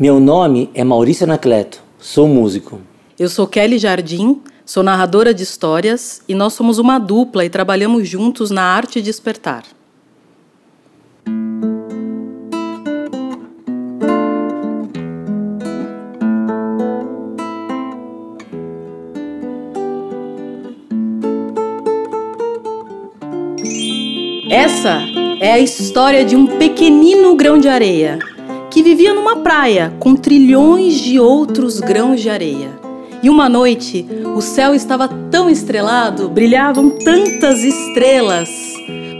Meu nome é Maurício Anacleto, sou músico. Eu sou Kelly Jardim, sou narradora de histórias e nós somos uma dupla e trabalhamos juntos na arte de despertar. Essa é a história de um pequenino grão de areia que vivia numa praia com trilhões de outros grãos de areia. E uma noite, o céu estava tão estrelado, brilhavam tantas estrelas,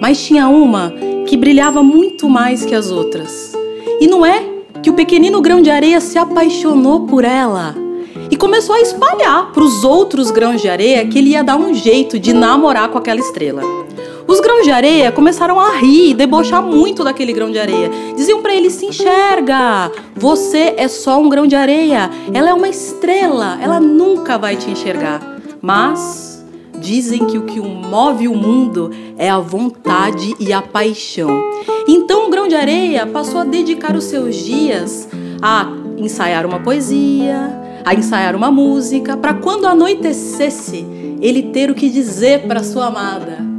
mas tinha uma que brilhava muito mais que as outras. E não é que o pequenino grão de areia se apaixonou por ela e começou a espalhar para os outros grãos de areia que ele ia dar um jeito de namorar com aquela estrela. Os grãos de areia começaram a rir e debochar muito daquele grão de areia. Diziam para ele: se enxerga, você é só um grão de areia, ela é uma estrela, ela nunca vai te enxergar. Mas dizem que o que move o mundo é a vontade e a paixão. Então o grão de areia passou a dedicar os seus dias a ensaiar uma poesia, a ensaiar uma música, para quando anoitecesse ele ter o que dizer para sua amada.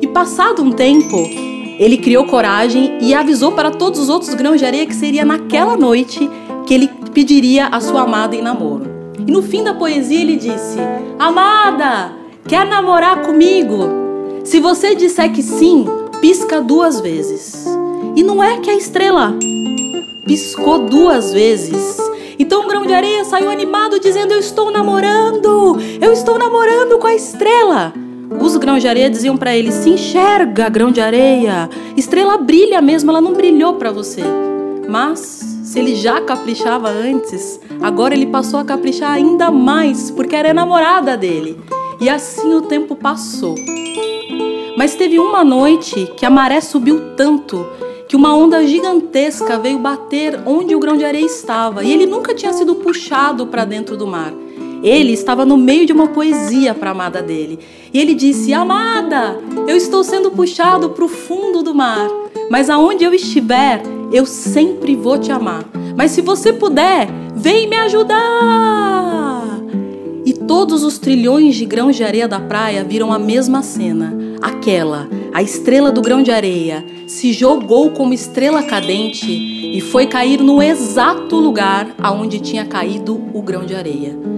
E passado um tempo, ele criou coragem e avisou para todos os outros grãos de areia que seria naquela noite que ele pediria a sua amada em namoro. E no fim da poesia ele disse: Amada, quer namorar comigo? Se você disser que sim, pisca duas vezes. E não é que a estrela piscou duas vezes. Então o grão de areia saiu animado dizendo: Eu estou namorando, eu estou namorando com a estrela. Os grãos de areia diziam para ele: se enxerga, grão de areia. Estrela brilha mesmo, ela não brilhou para você. Mas, se ele já caprichava antes, agora ele passou a caprichar ainda mais, porque era namorada dele. E assim o tempo passou. Mas teve uma noite que a maré subiu tanto que uma onda gigantesca veio bater onde o grão de areia estava, e ele nunca tinha sido puxado para dentro do mar. Ele estava no meio de uma poesia para a amada dele. E ele disse: Amada, eu estou sendo puxado para o fundo do mar, mas aonde eu estiver, eu sempre vou te amar. Mas se você puder, vem me ajudar. E todos os trilhões de grãos de areia da praia viram a mesma cena. Aquela, a estrela do grão de areia, se jogou como estrela cadente e foi cair no exato lugar aonde tinha caído o grão de areia.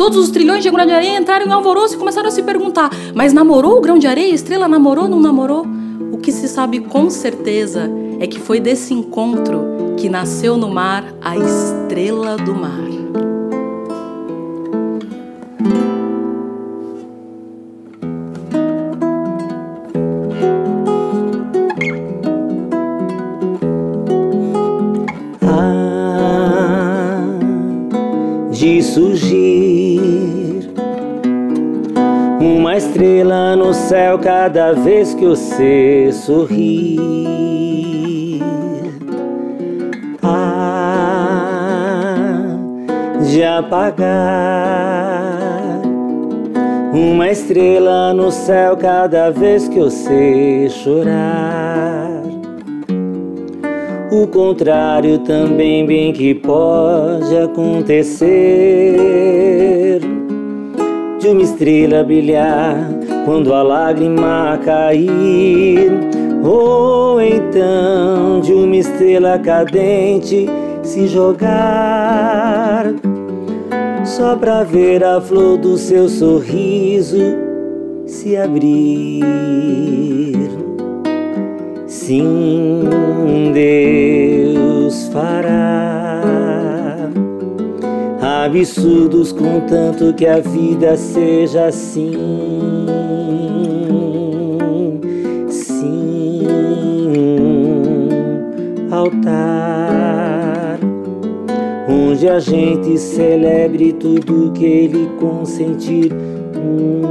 Todos os trilhões de grão de areia entraram em alvoroço e começaram a se perguntar: mas namorou o grão de areia? Estrela namorou ou não namorou? O que se sabe com certeza é que foi desse encontro que nasceu no mar a estrela do mar. Ah, surgir uma estrela no céu cada vez que você sorrir. Ah, de apagar uma estrela no céu cada vez que você chorar. O contrário também bem que pode acontecer uma estrela brilhar quando a lágrima cair. Ou então de uma estrela cadente se jogar. Só pra ver a flor do seu sorriso se abrir. Sim, Deus fará absurdos contanto que a vida seja assim. Sim, altar onde a gente celebre tudo que ele consentir. Hum,